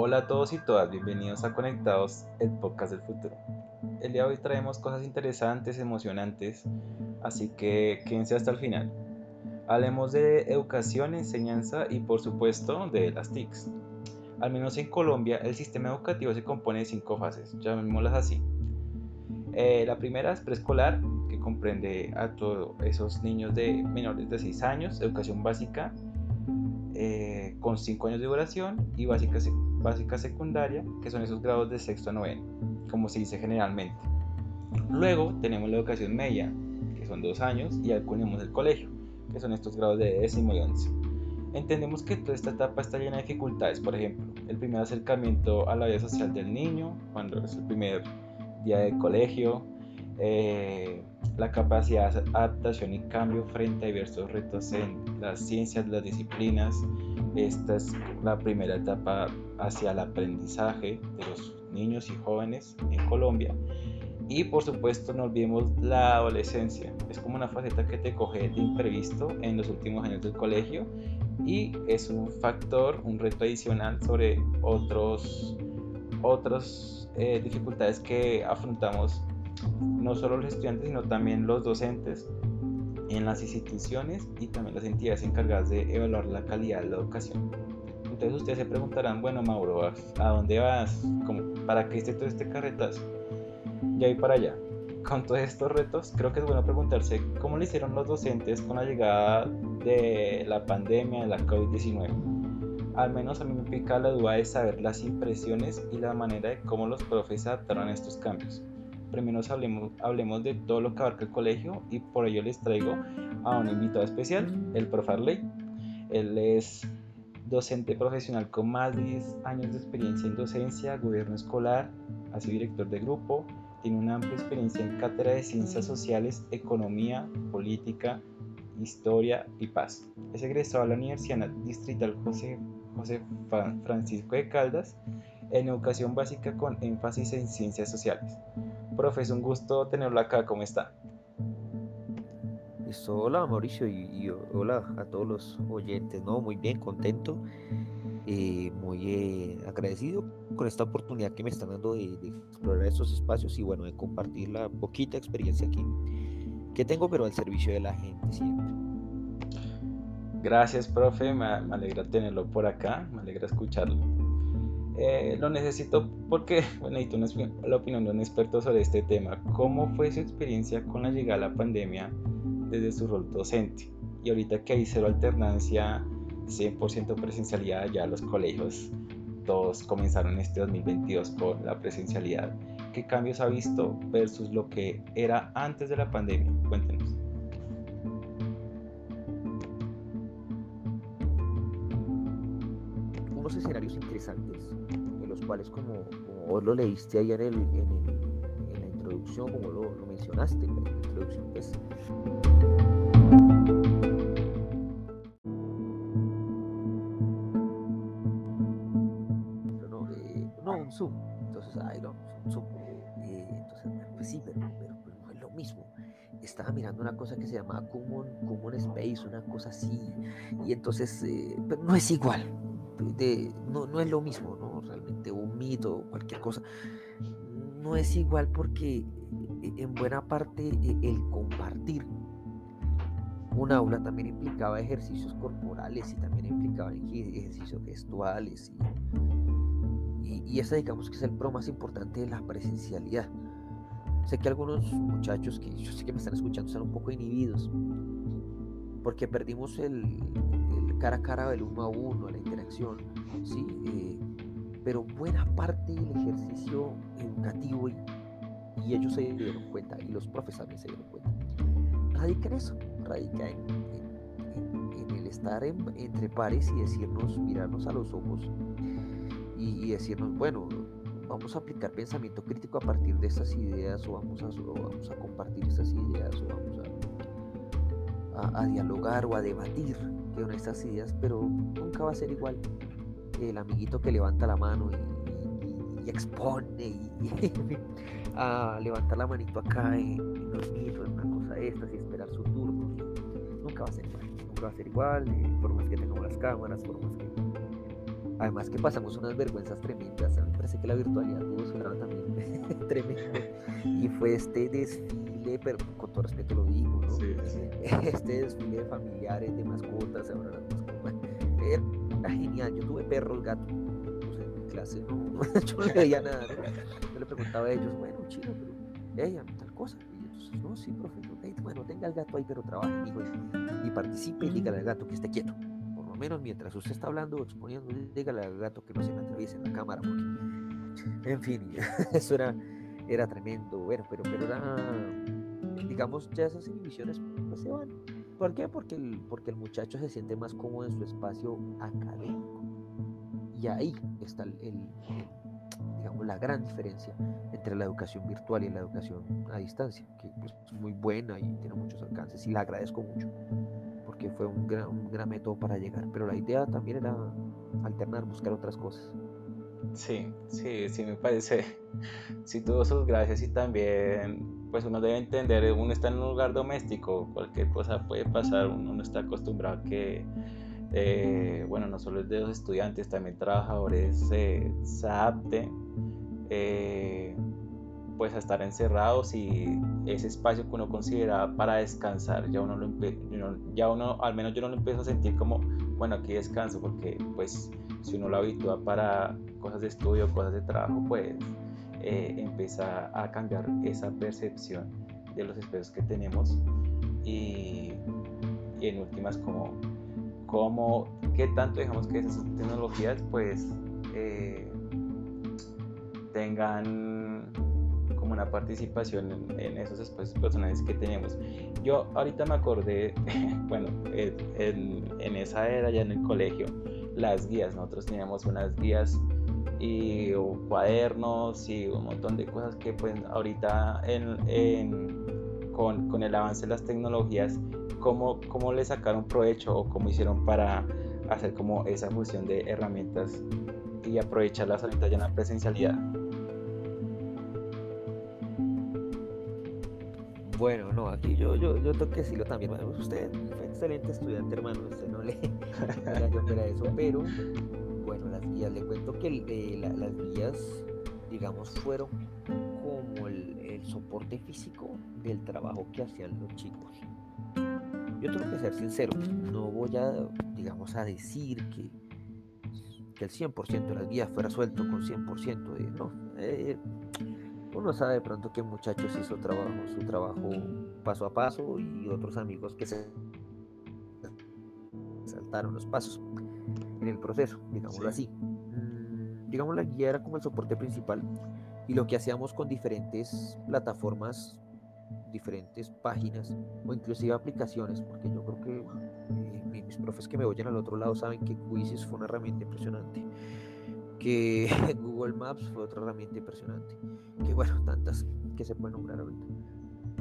Hola a todos y todas, bienvenidos a Conectados, el podcast del futuro. El día de hoy traemos cosas interesantes, emocionantes, así que quédense hasta el final. Hablemos de educación, enseñanza y por supuesto de las TICs. Al menos en Colombia el sistema educativo se compone de cinco fases, llamémoslas así. Eh, la primera es preescolar, que comprende a todos esos niños de menores de 6 años, educación básica, eh, con 5 años de duración y básica, básica secundaria, que son esos grados de sexto a noveno, como se dice generalmente. Luego tenemos la educación media, que son 2 años, y tenemos el colegio, que son estos grados de décimo y once. Entendemos que toda esta etapa está llena de dificultades, por ejemplo, el primer acercamiento a la vida social del niño, cuando es el primer día de colegio, eh, la capacidad de adaptación y cambio frente a diversos retos en las ciencias, las disciplinas. Esta es la primera etapa hacia el aprendizaje de los niños y jóvenes en Colombia. Y por supuesto no olvidemos la adolescencia. Es como una faceta que te coge de imprevisto en los últimos años del colegio y es un factor, un reto adicional sobre otros, otras eh, dificultades que afrontamos no solo los estudiantes, sino también los docentes en las instituciones y también las entidades encargadas de evaluar la calidad de la educación. Entonces ustedes se preguntarán, bueno Mauro, ¿a dónde vas? ¿Para qué esté todo este carretazo? Y para allá. Con todos estos retos, creo que es bueno preguntarse cómo lo hicieron los docentes con la llegada de la pandemia, de la COVID-19. Al menos a mí me pica la duda de saber las impresiones y la manera de cómo los profes adaptaron a estos cambios primero hablemos, hablemos de todo lo que abarca el colegio y por ello les traigo a un invitado especial, el profe Arley. Él es docente profesional con más de 10 años de experiencia en docencia, gobierno escolar, ha sido director de grupo, tiene una amplia experiencia en cátedra de ciencias sociales, economía, política, historia y paz. Es egresado a la Universidad Distrital José, José Francisco de Caldas en educación básica con énfasis en ciencias sociales. Profe, es un gusto tenerlo acá, ¿cómo está? Hola Mauricio y, hola a todos los oyentes, ¿no? Muy bien, contento, eh, muy eh, agradecido con esta oportunidad que me están dando de, explorar estos espacios y bueno, de compartir la poquita experiencia que, que tengo, pero al servicio de la gente siempre. Gracias, profe, me alegra tenerlo por acá, me alegra escucharlo. Eh, lo necesito porque bueno, necesito la opinión de un experto sobre este tema. ¿Cómo fue su experiencia con la llegada de la pandemia desde su rol docente? Y ahorita que hay cero alternancia, 100% presencialidad, ya los colegios todos comenzaron este 2022 con la presencialidad. ¿Qué cambios ha visto versus lo que era antes de la pandemia? Cuéntenos. Unos escenarios interesantes cuales como, vos lo leíste ahí en, el, en, la introducción, como lo, mencionaste en la introducción, pues. No, eh, no, un Zoom. Entonces, ay, no, un Zoom. Eh, entonces, pues sí, pero, pero, no es lo mismo estaba mirando una cosa que se llama Common, Common Space, una cosa así, y entonces, eh, pero no es igual, de, no, no, es lo mismo, ¿no? Realmente un mito cualquier cosa. No es igual porque eh, en buena parte eh, el compartir un aula también implicaba ejercicios corporales y también implicaba ejercicios gestuales y, y, ese digamos que es el pro más importante de la presencialidad. Sé que algunos muchachos que yo sé que me están escuchando están un poco inhibidos porque perdimos el, cara a cara del uno a uno, la interacción, ¿sí? Eh, pero buena parte del ejercicio educativo y, ellos se dieron cuenta, y los profesores se dieron cuenta, radica en eso, radica en, el estar entre pares y decirnos, mirarnos a los ojos y, decirnos, bueno, vamos a aplicar pensamiento crítico a partir de estas ideas o vamos a, vamos a compartir estas ideas o vamos a, a dialogar o a debatir con estas ideas, pero nunca va a ser igual el amiguito que levanta la mano y, expone y, a levantar la manito acá en, dormir o en una cosa de estas y esperar su turno. Nunca va a ser igual, nunca va a ser igual, eh, por más que tengamos las cámaras, por más que, Además que pasamos unas vergüenzas tremendas. A mí me parece que la virtualidad tuvo su lado también tremendo. Y fue este desfile, pero con todo respeto lo digo, ¿no? Este desfile de familiares, de mascotas, ahora las mascotas. Genial. Yo tuve perros, gatos. en mi clase no, yo no veía nada. Yo le preguntaba a ellos, bueno, chido, pero ella, tal cosa. Y entonces, no, sí, profe, bueno, tenga el gato ahí, pero trabaje, y, y participe y dígale al gato que esté quieto menos mientras usted está hablando o exponiendo, dígale al gato que no se me atraviese en la cámara. en fin, eso era, era tremendo. Bueno, pero, pero era, digamos, ya esas inhibiciones pues, se van. ¿Por qué? Porque el, porque el muchacho se siente más cómodo en su espacio académico. Y ahí está el, digamos, la gran diferencia entre la educación virtual y la educación a distancia, que pues, es muy buena y tiene muchos alcances y la agradezco mucho que fue un gran, un gran método para llegar. Pero la idea también era alternar, buscar otras cosas. Sí, sí, sí me parece. Sí tuvo sus gracias y también, pues uno debe entender, uno está en un lugar doméstico, cualquier cosa puede pasar, uno no está acostumbrado a que, eh, bueno, no solo es de los estudiantes, también trabajadores eh, se adapten. Eh, pues a estar encerrados y ese espacio que uno considera para descansar, ya uno, lo ya uno, al menos yo no lo empiezo a sentir como, bueno, aquí descanso, porque pues si uno lo habitúa para cosas de estudio, cosas de trabajo, pues eh, empieza a cambiar esa percepción de los espacios que tenemos y, en últimas como, como qué tanto dejamos que esas tecnologías pues eh, tengan una participación en, esos espacios personales que tenemos. Yo ahorita me acordé, bueno, en, en, esa era ya en el colegio, las guías, nosotros teníamos unas guías y cuadernos y un montón de cosas que pues ahorita en, con, con, el avance de las tecnologías, ¿cómo, ¿cómo le sacaron provecho o cómo hicieron para hacer como esa fusión de herramientas y aprovecharlas ahorita ya en la presencialidad? Bueno, no, aquí yo, yo, yo tengo que decirlo también. usted fue excelente estudiante, hermano. Usted no le para eso, pero bueno, las guías, le cuento que las guías, digamos, fueron como el, soporte físico del trabajo que hacían los chicos. Yo tengo que ser sincero, no voy a, digamos, a decir que, que el 100% de las guías fuera suelto con 100% de, no. Eh, uno sabe de pronto que muchachos hizo su trabajo paso a paso y otros amigos que se saltaron los pasos en el proceso, digámoslo así. Mm, digamos la guía era como el soporte principal y lo que hacíamos con diferentes plataformas, diferentes páginas o inclusive aplicaciones, porque yo creo que eh, mis profes que me oyen al otro lado saben que Quizzes fue una herramienta impresionante que Google Maps fue otra herramienta impresionante, que bueno, tantas que se pueden nombrar ahorita.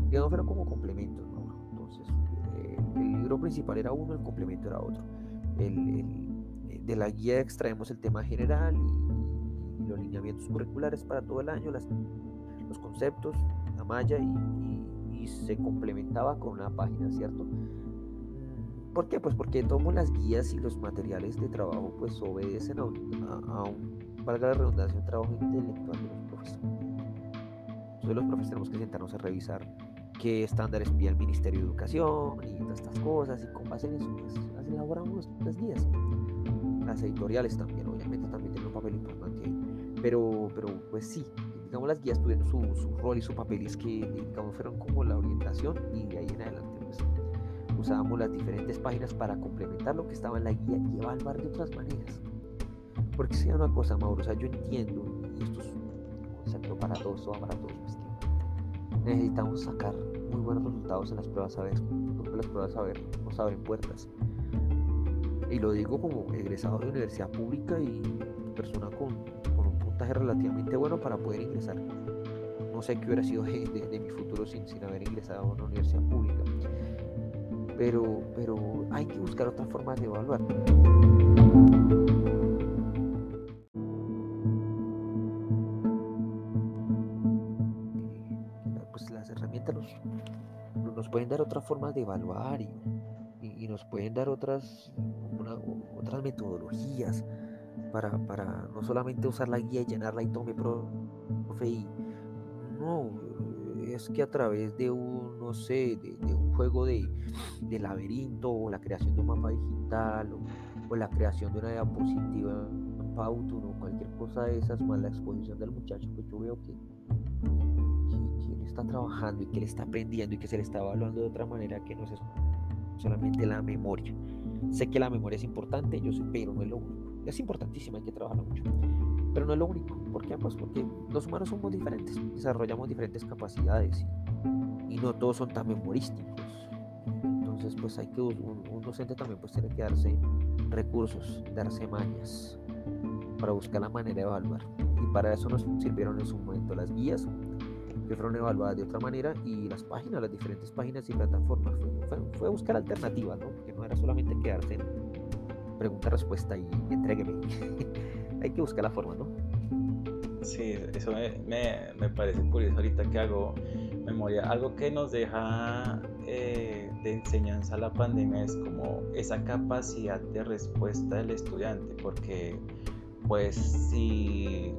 Digamos, fueron como complementos, ¿no? Entonces, eh, el libro principal era uno, el complemento era otro. El, eh, de la guía extraemos el tema general y, los lineamientos curriculares para todo el año, los conceptos, la malla y, se complementaba con una página, ¿cierto? ¿Por qué? Pues porque tomo las guías y los materiales de trabajo pues obedecen a un, valga la redundancia, un trabajo intelectual de los profesores. Entonces los profesores tenemos que sentarnos a revisar qué estándares pide el Ministerio de Educación y todas estas cosas y con base en eso pues, elaboramos las guías. Las editoriales también, obviamente también tienen un papel importante ahí. Pero, pero pues sí, digamos las guías tuvieron su, su rol y su papel es que digamos fueron como la orientación y de ahí en adelante pues usábamos las diferentes páginas para complementar lo que estaba en la guía y evaluar de otras maneras. Porque sea una cosa, Mauro, o sea, yo entiendo, y esto es un concepto para todos, para todos, pues que necesitamos sacar muy buenos resultados en las pruebas a ver, porque las pruebas a ver nos abren puertas. Y lo digo como egresado de universidad pública y persona con, con un puntaje relativamente bueno para poder ingresar. No sé qué hubiera sido de, mi futuro sin, sin haber ingresado a una universidad pública pero, pero hay que buscar otras formas de evaluar. Pues las herramientas nos, pueden dar otras formas de evaluar y, pueden dar otras, otras metodologías para, para no solamente usar la guía y llenarla y tome profe y no, es que a través de un, no sé, de, un juego de, de, laberinto o la creación de un mapa digital o, la creación de una diapositiva en Powtoon o cualquier cosa de esas, más la exposición del muchacho, pues yo veo que, que, él está trabajando y que él está aprendiendo y que se le está evaluando de otra manera que no es solamente la memoria. Sé que la memoria es importante, yo sé, pero no es lo único. Es importantísima, hay que trabajarla mucho. Pero no es lo único. ¿Por qué? Pues porque los humanos somos diferentes, desarrollamos diferentes capacidades y, no todos son tan memorísticos. Entonces, pues hay que, un, un, docente también pues tiene que darse recursos, darse mañas para buscar la manera de evaluar. Y para eso nos sirvieron en su momento las guías, que fueron evaluadas de otra manera, y las páginas, las diferentes páginas y plataformas. Fue, buscar alternativas, ¿no? Porque no era solamente quedarse en pregunta-respuesta y entrégueme. hay que buscar la forma, ¿no? Sí, eso me, me, parece curioso ahorita que hago memoria. Algo que nos deja eh, de enseñanza la pandemia es como esa capacidad de respuesta del estudiante, porque pues si,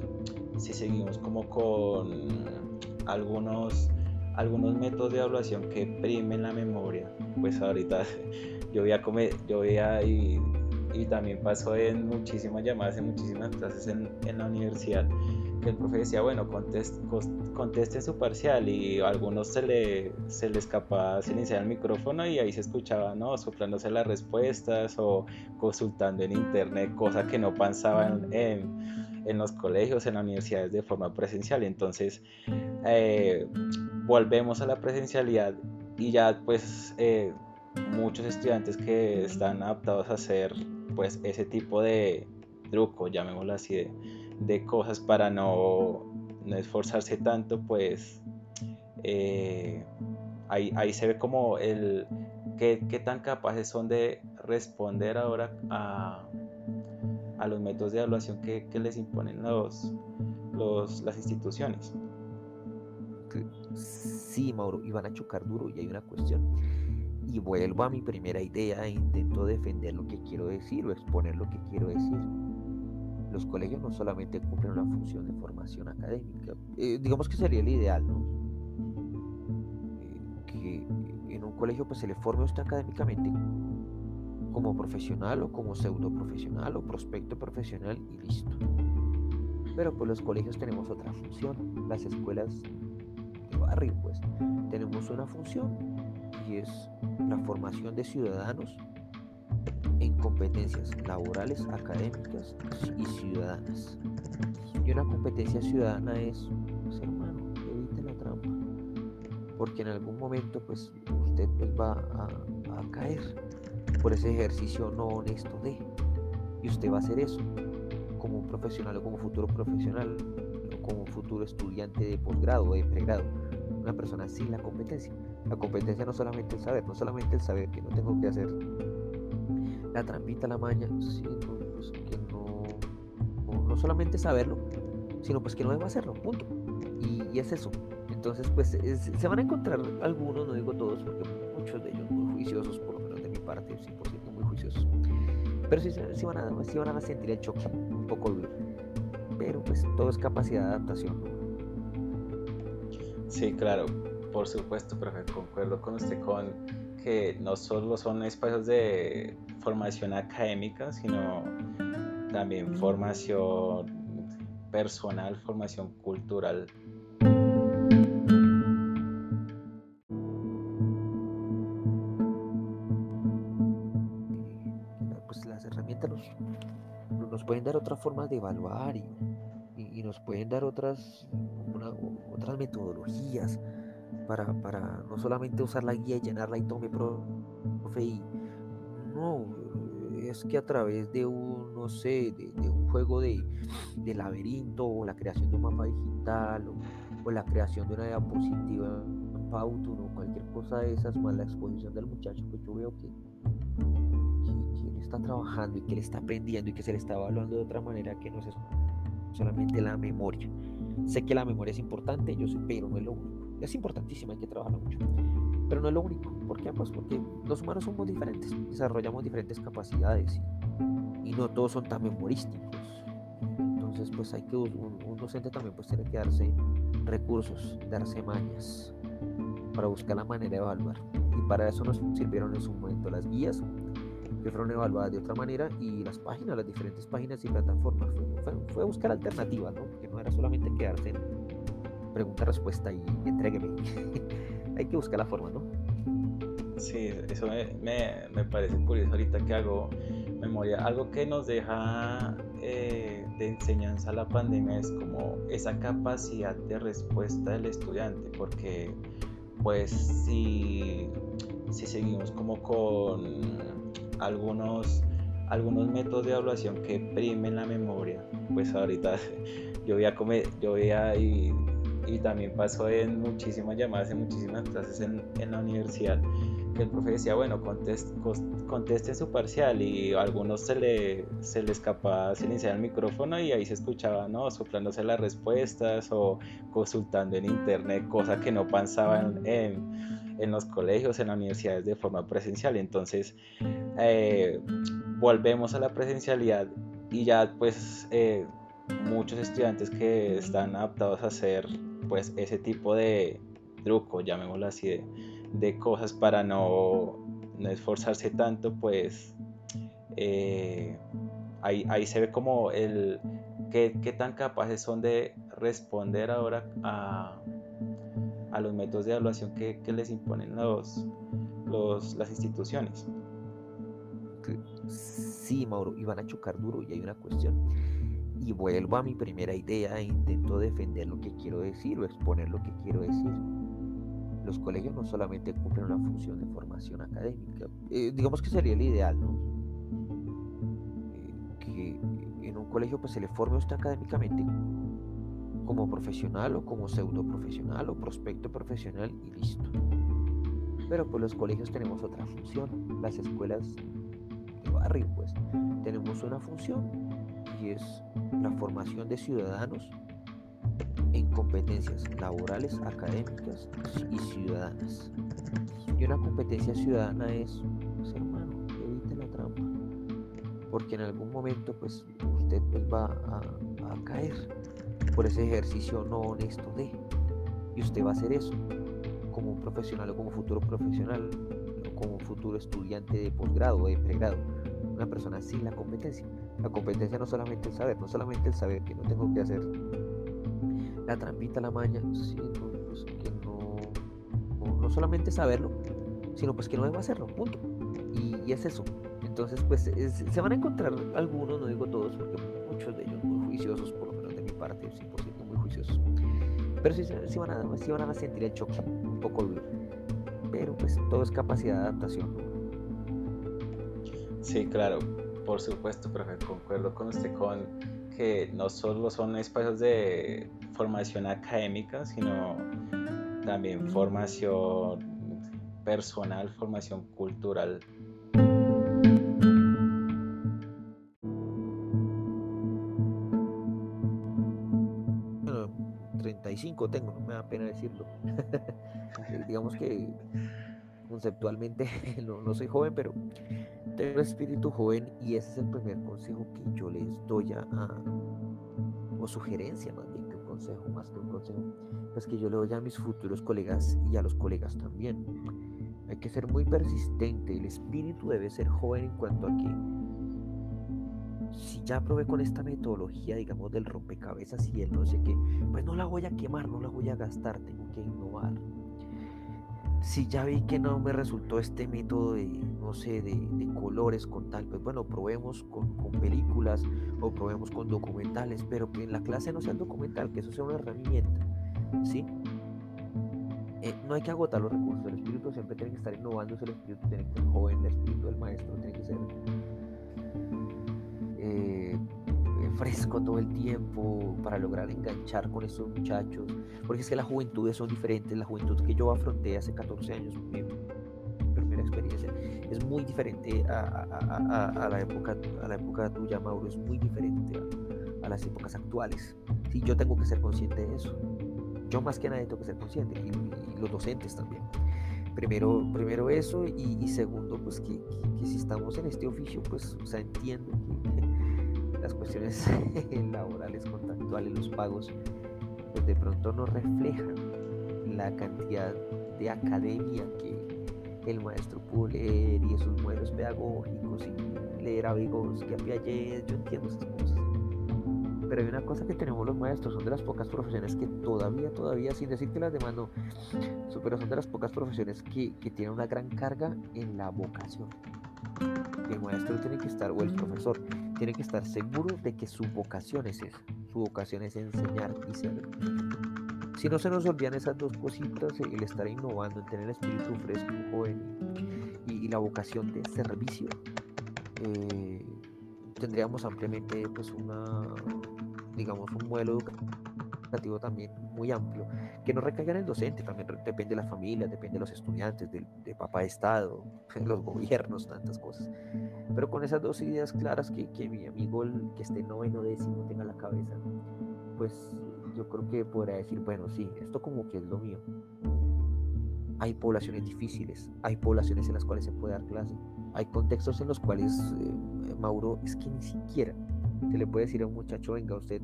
si seguimos como con algunos algunos métodos de evaluación que primen la memoria, pues ahorita yo voy a comer, yo voy a y y también pasó en muchísimas llamadas, en muchísimas clases en, en la universidad, que el profe decía, bueno, conteste, conteste su parcial y a algunos se le, se le escapaba silenciar el micrófono y ahí se escuchaba, ¿no? Soplándose las respuestas o consultando en internet, cosa que no pasaban en, en los colegios, en las universidades de forma presencial. Entonces, eh, volvemos a la presencialidad y ya pues... Eh, muchos estudiantes que están adaptados a hacer pues ese tipo de truco, llamémoslo así, de, cosas para no, no, esforzarse tanto, pues eh, ahí, ahí, se ve como el qué, qué, tan capaces son de responder ahora a, a los métodos de evaluación que, que les imponen los, los, las instituciones. Sí, Mauro, y van a chocar duro y hay una cuestión y vuelvo a mi primera idea e intento defender lo que quiero decir o exponer lo que quiero decir. Los colegios no solamente cumplen una función de formación académica, eh, digamos que sería el ideal, ¿no? Eh, que en un colegio pues se le forme usted académicamente como profesional o como pseudo profesional o prospecto profesional y listo. Pero pues los colegios tenemos otra función, las escuelas de barrio pues tenemos una función es la formación de ciudadanos en competencias laborales, académicas y ciudadanas. Y una competencia ciudadana es, pues hermano, evite la trampa, porque en algún momento pues usted pues, va a, caer por ese ejercicio no honesto de, y usted va a hacer eso como profesional o como futuro profesional o como futuro estudiante de posgrado o de pregrado una persona sin la competencia. La competencia no solamente el saber, no solamente el saber que no tengo que hacer la trampita, la maña, sino que no, no, solamente saberlo, sino pues que no debo hacerlo, punto. Y, es eso. Entonces, pues se van a encontrar algunos, no digo todos, porque muchos de ellos muy juiciosos, por parte, 100% muy juiciosos. Pero sí, sí, van a, sí van a sentir el choque un poco duro. Pero pues todo es capacidad de adaptación. Sí, claro, por supuesto, profe, concuerdo con usted con que no solo son espacios de formación académica, sino también formación personal, formación cultural. Formas de evaluar y, y nos pueden dar otras otras metodologías para, para, no solamente usar la guía y llenarla y tome profe y no es que a través de un no sé de, un juego de, de, laberinto o la creación de un mapa digital o, la creación de una diapositiva en Powtoon o cualquier cosa de esas más la exposición del muchacho pues yo veo que, está trabajando y que él está aprendiendo y que se le está evaluando de otra manera que no es solamente la memoria Sé que la memoria es importante, yo sé, pero no es lo único. Es importantísima, hay que trabajarla mucho. Pero no es lo único. ¿Por qué? Pues porque los humanos somos diferentes, desarrollamos diferentes capacidades y, y no todos son tan memorísticos. Entonces, pues hay que, un, un docente también pues tiene que darse recursos, darse mañas para buscar la manera de evaluar. Y para eso nos sirvieron en su momento las guías, que fueron evaluadas de otra manera, y las páginas, las diferentes páginas y plataformas. Fue, buscar alternativas, ¿no? Porque no era solamente quedarse en pregunta-respuesta y entrégueme. Hay que buscar la forma, ¿no? Sí, eso me, me, parece curioso ahorita que hago memoria. Algo que nos deja eh, de enseñanza la pandemia es como esa capacidad de respuesta del estudiante, porque pues si, si seguimos como con algunos algunos métodos de evaluación que primen la memoria, pues ahorita yo veía, comer, yo veía y, y, también pasó en muchísimas llamadas, en muchísimas clases en, en la universidad, el profe decía, bueno, conteste, conteste su parcial y a algunos se le, se le escapaba silenciar el micrófono y ahí se escuchaba, ¿no? Soplándose las respuestas o consultando en internet, cosa que no pasaban en, en los colegios, en las universidades de forma presencial. Entonces, eh, volvemos a la presencialidad y ya pues eh, muchos estudiantes que están adaptados a hacer pues ese tipo de truco, llamémoslo así, de de cosas para no, esforzarse tanto, pues eh, ahí, se ve como el qué, tan capaces son de responder ahora a, los métodos de evaluación que, les imponen los, las instituciones. Sí, Mauro, y van a chocar duro y hay una cuestión. Y vuelvo a mi primera idea e intento defender lo que quiero decir o exponer lo que quiero decir los colegios no solamente cumplen una función de formación académica, eh, digamos que sería el ideal, ¿no? Eh, que en un colegio pues se le forme a usted académicamente como profesional o como pseudo profesional o prospecto profesional y listo. Pero pues los colegios tenemos otra función, las escuelas de barrio pues tenemos una función y es la formación de ciudadanos en competencias laborales, académicas y ciudadanas. Y una competencia ciudadana es, pues, hermano, evite la trampa, porque en algún momento pues usted pues, va a, caer por ese ejercicio no honesto de, y usted va a hacer eso como un profesional o como futuro profesional o como futuro estudiante de posgrado o de pregrado una persona sin la competencia. La competencia no solamente el saber, no solamente el saber que no tengo que hacer la trampita, la maña, sino pues, que no, no, solamente saberlo, sino pues que no debo hacerlo, punto. Y, es eso. Entonces, pues se van a encontrar algunos, no digo todos, porque muchos de ellos muy juiciosos, por mi parte, 100% muy juiciosos. Pero sí, sí, van a, sí van a sentir el choque un poco duro. Pero pues todo es capacidad de adaptación. Sí, claro, por supuesto, profe, concuerdo con usted con que no solo son espacios de formación académica, sino también formación personal, formación cultural. 35 tengo, no me da pena decirlo. Digamos que conceptualmente no, no, soy joven, pero tengo espíritu joven y ese es el primer consejo que yo les doy a, o sugerencia más bien que un consejo, más que un consejo, pues que yo le doy a mis futuros colegas y a los colegas también. Hay que ser muy persistente, el espíritu debe ser joven en cuanto a que ya probé con esta metodología, digamos, del rompecabezas y el no sé qué, pues no la voy a quemar, no la voy a gastar, tengo que innovar si ya vi que no me resultó este método de, no sé, de, colores con tal, pues bueno, probemos con, películas o probemos con documentales, pero que en la clase no sea el documental, que eso sea una herramienta, ¿sí? Eh, no hay que agotar los recursos, el espíritu siempre tiene que estar innovando, el espíritu tiene que ser joven, el espíritu del maestro tiene que ser eh, fresco todo el tiempo para lograr enganchar con esos muchachos, porque es que las juventudes son diferentes, la juventud que yo afronté hace 14 años, mi primera experiencia, es muy diferente a, la, época, a la época tuya, Mauro, es muy diferente a, las épocas actuales. Sí, yo tengo que ser consciente de eso. Yo más que nadie tengo que ser consciente, y, los docentes también. Primero, primero eso, y, segundo, pues que, que, si estamos en este oficio, pues, o sea, entiendo que las cuestiones laborales, contractuales, los pagos, pues de pronto no reflejan la cantidad de academia que el maestro pudo leer y esos modelos pedagógicos y leer a Vygotsky, a Piaget, yo entiendo esas cosas. Pero hay una cosa que tenemos los maestros, son de las pocas profesiones que todavía, todavía, sin decir que las demás no, pero son de las pocas profesiones que, que tienen una gran carga en la vocación. El maestro tiene que estar, o el profesor, tiene que estar seguro de que su vocación es esa. Su vocación es enseñar y ser. Si no se nos olvidan esas dos cositas, el estar innovando, el tener el espíritu fresco, joven y, la vocación de servicio, eh, tendríamos ampliamente pues una, digamos, un modelo educativo también muy amplio, que no recaiga en el docente, también depende de las familias, depende de los estudiantes, del de papá de Estado, los gobiernos, tantas cosas. Pero con esas dos ideas claras que, que mi amigo, el que esté noveno décimo, tenga la cabeza, pues yo creo que podrá decir, bueno, sí, esto como que es lo mío. Hay poblaciones difíciles, hay poblaciones en las cuales se puede dar clase, hay contextos en los cuales, eh, Mauro, es que ni siquiera se le puede decir a un muchacho, venga, usted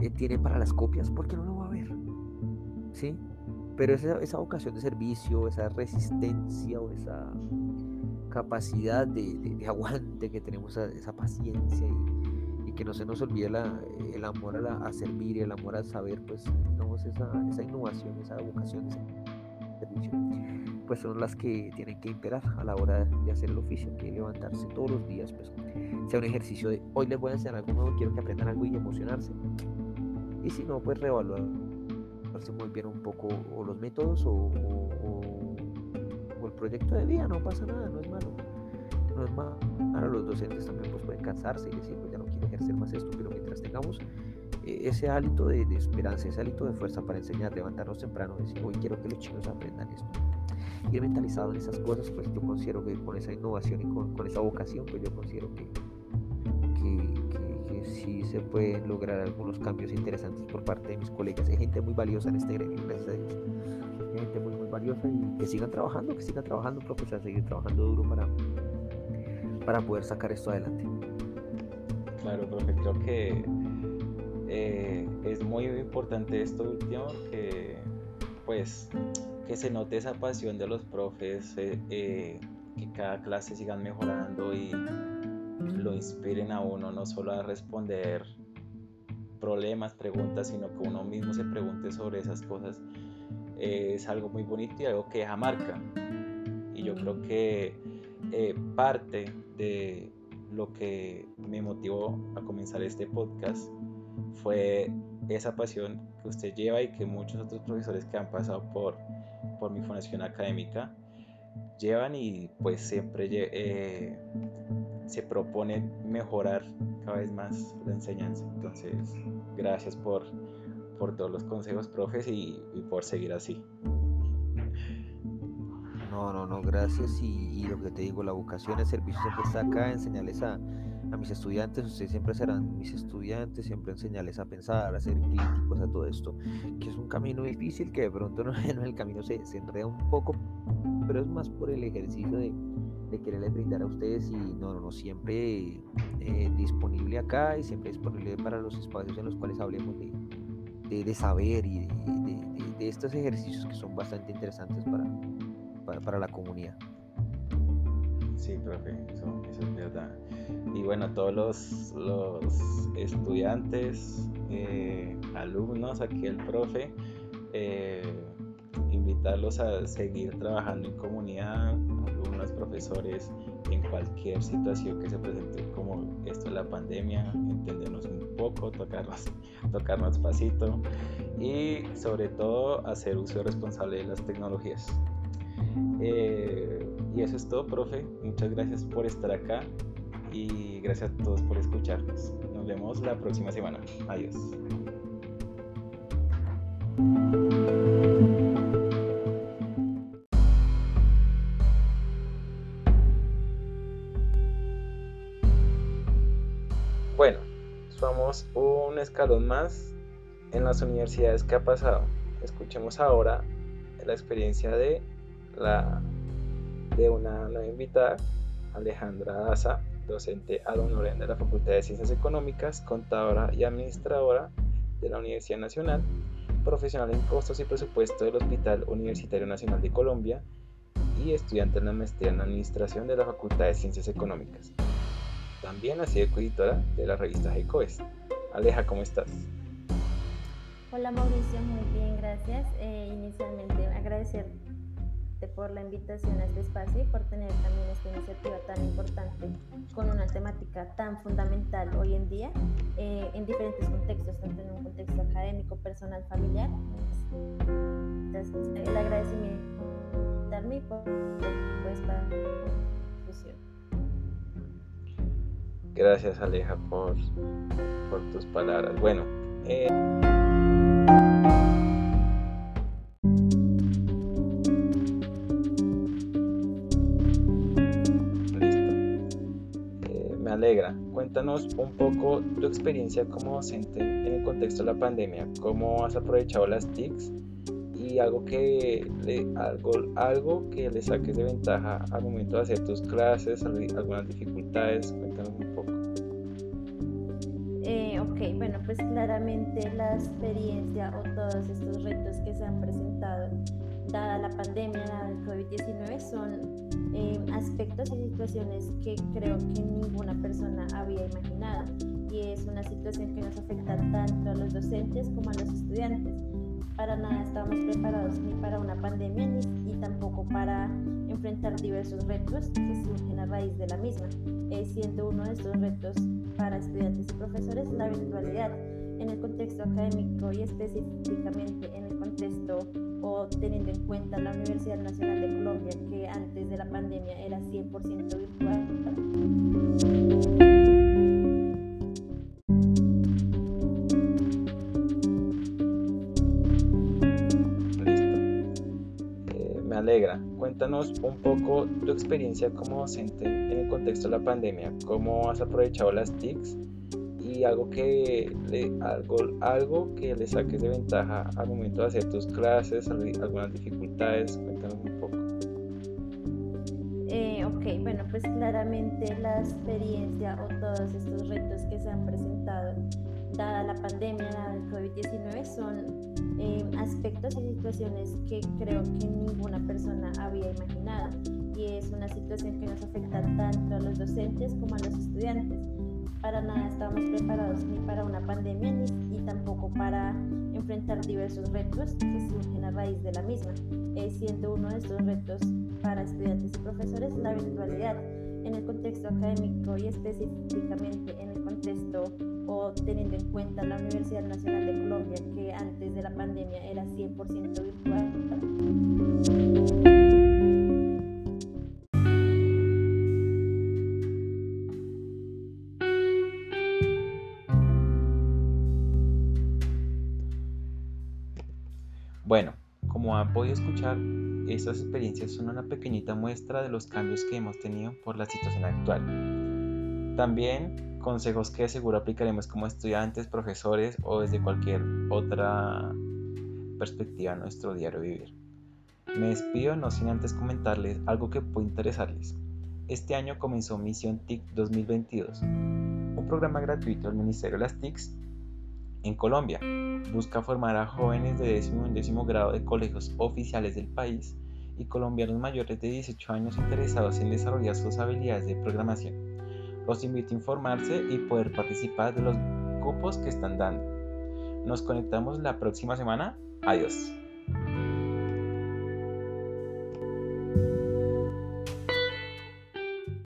eh, tiene para las copias, porque no lo va a ver. ¿Sí? Pero esa, esa vocación de servicio, esa resistencia o esa capacidad de, de, aguante que tenemos, esa, paciencia y, que no se nos olvide la, el amor a, a, servir el amor al saber, pues digamos, esa, esa innovación, esa vocación, ese servicio, pues son las que tienen que imperar a la hora de hacer el oficio, que levantarse todos los días, pues sea un ejercicio de hoy les voy a enseñar algo nuevo, quiero que aprendan algo y emocionarse. Y si no, pues reevaluar muy bien un poco o los métodos o, o, el proyecto de vida, no pasa nada, no es malo. No es malo. Ahora los docentes también pues, pueden cansarse y decir, pues ya no quiero ejercer más esto, pero mientras tengamos eh, ese hálito de, de, esperanza, ese hálito de fuerza para enseñar, levantarnos temprano, decir, hoy quiero que los chicos aprendan esto. Ir mentalizado en esas cosas, pues yo considero que con esa innovación y con, con esa vocación, pues yo considero que, se pueden lograr algunos cambios interesantes por parte de mis colegas. Hay gente muy valiosa en este gremio, gracias a Dios. Hay gente muy, muy valiosa y que sigan trabajando, que sigan trabajando, profesor, seguir trabajando duro para, para poder sacar esto adelante. Claro, profe, creo que eh, es muy importante esto último, que pues que se note esa pasión de los profes, eh, eh, que cada clase sigan mejorando y lo inspiren a uno no solo a responder problemas, preguntas, sino que uno mismo se pregunte sobre esas cosas, es algo muy bonito y algo que deja marca. Y yo creo que eh, parte de lo que me motivó a comenzar este podcast fue esa pasión que usted lleva y que muchos otros profesores que han pasado por, por mi formación académica llevan y pues siempre eh, se propone mejorar cada vez más la enseñanza. Entonces, gracias por, por todos los consejos, profes, y, por seguir así. No, no, no, gracias. Y, lo que te digo, la vocación, el servicio siempre está acá, enseñarles a, a mis estudiantes, ustedes siempre serán mis estudiantes, siempre enseñarles a pensar, a ser críticos a todo esto, que es un camino difícil, que de pronto no, en el camino se, se enreda un poco, pero es más por el ejercicio de, de quererles brindar a ustedes y no, no, no, siempre eh, disponible acá y siempre disponible para los espacios en los cuales hablemos de, de, saber y de, de, estos ejercicios que son bastante interesantes para, para, para la comunidad. Sí, profe, eso, es verdad. Y bueno, todos los, los estudiantes, eh, alumnos, aquí el profe, eh, invitarlos a seguir trabajando en comunidad, alumnos, profesores, en cualquier situación que se presente, como esto de la pandemia, entendernos un poco, tocarnos, tocarnos pasito y sobre todo hacer uso responsable de las tecnologías. Eh, y eso es todo, profe. Muchas gracias por estar acá y gracias a todos por escucharnos. Nos vemos la próxima semana. Adiós. Somos un escalón más en las universidades que ha pasado. Escuchemos ahora la experiencia de la de una nueva invitada, Alejandra Daza, docente ad honorem de la Facultad de Ciencias Económicas, contadora y administradora de la Universidad Nacional, profesional en costos y presupuesto del Hospital Universitario Nacional de Colombia y estudiante en la maestría en Administración de la Facultad de Ciencias Económicas. También ha sido coeditora de la revista GECOES. Aleja, ¿cómo estás? Hola Mauricio, muy bien, gracias. Eh, inicialmente agradecerte por la invitación a este espacio y por tener también esta iniciativa tan importante con una temática tan fundamental hoy en día eh, en diferentes contextos, tanto en un contexto académico, personal, familiar. Entonces, el agradecimiento por, pues, para discusión. Gracias Aleja por, tus palabras. Bueno, eh... alegra. Cuéntanos un poco tu experiencia como docente en el contexto de la pandemia, cómo has aprovechado las TICs y algo que le, algo, algo que le saques de ventaja al momento de hacer tus clases, algunas dificultades, cuéntanos un poco. Eh, ok, bueno, pues claramente la experiencia o todos estos retos que se han presentado dada la pandemia, dada el COVID-19, son eh, aspectos y situaciones que creo que ninguna persona había imaginado. Y es una situación que nos afecta tanto a los docentes como a los estudiantes. Para nada estamos preparados ni para una pandemia ni, y tampoco para enfrentar diversos retos que surgen a raíz de la misma. Eh, siendo uno de estos retos para estudiantes y profesores la virtualidad en el contexto académico y específicamente en el contexto o teniendo en cuenta la Universidad Nacional de Colombia que antes de la pandemia era 100% virtual. Cuéntanos un poco tu experiencia como docente en el contexto de la pandemia, cómo has aprovechado las TICs y algo que le, algo, algo que le saques de ventaja al momento de hacer tus clases, algunas dificultades, cuéntanos un poco. Eh, ok, bueno, pues claramente la experiencia o todos estos retos que se han presentado, dada la pandemia, dada el COVID-19, son eh, aspectos y situaciones que creo que ninguna persona había imaginado. Y es una situación que nos afecta tanto a los docentes como a los estudiantes. Para nada estamos preparados ni para una pandemia ni, tampoco para enfrentar diversos retos que surgen a raíz de la misma, eh, siendo uno de estos retos para estudiantes y profesores la virtualidad. En el contexto académico y específicamente en el contexto o teniendo en cuenta la Universidad Nacional de Colombia que antes de la pandemia era 100% virtual. Bueno, como han podido escuchar, estas experiencias son una pequeñita muestra de los cambios que hemos tenido por la situación actual. También consejos que seguro aplicaremos como estudiantes, profesores o desde cualquier otra perspectiva en nuestro diario vivir. Me despido no sin antes comentarles algo que puede interesarles. Este año comenzó Misión TIC 2022, un programa gratuito del Ministerio de las TICs en Colombia busca formar a jóvenes de décimo y décimo grado de colegios oficiales del país y colombianos mayores de 18 años interesados en desarrollar sus habilidades de programación. Los invito a informarse y poder participar de los cupos que están dando. Nos conectamos la próxima semana. Adiós.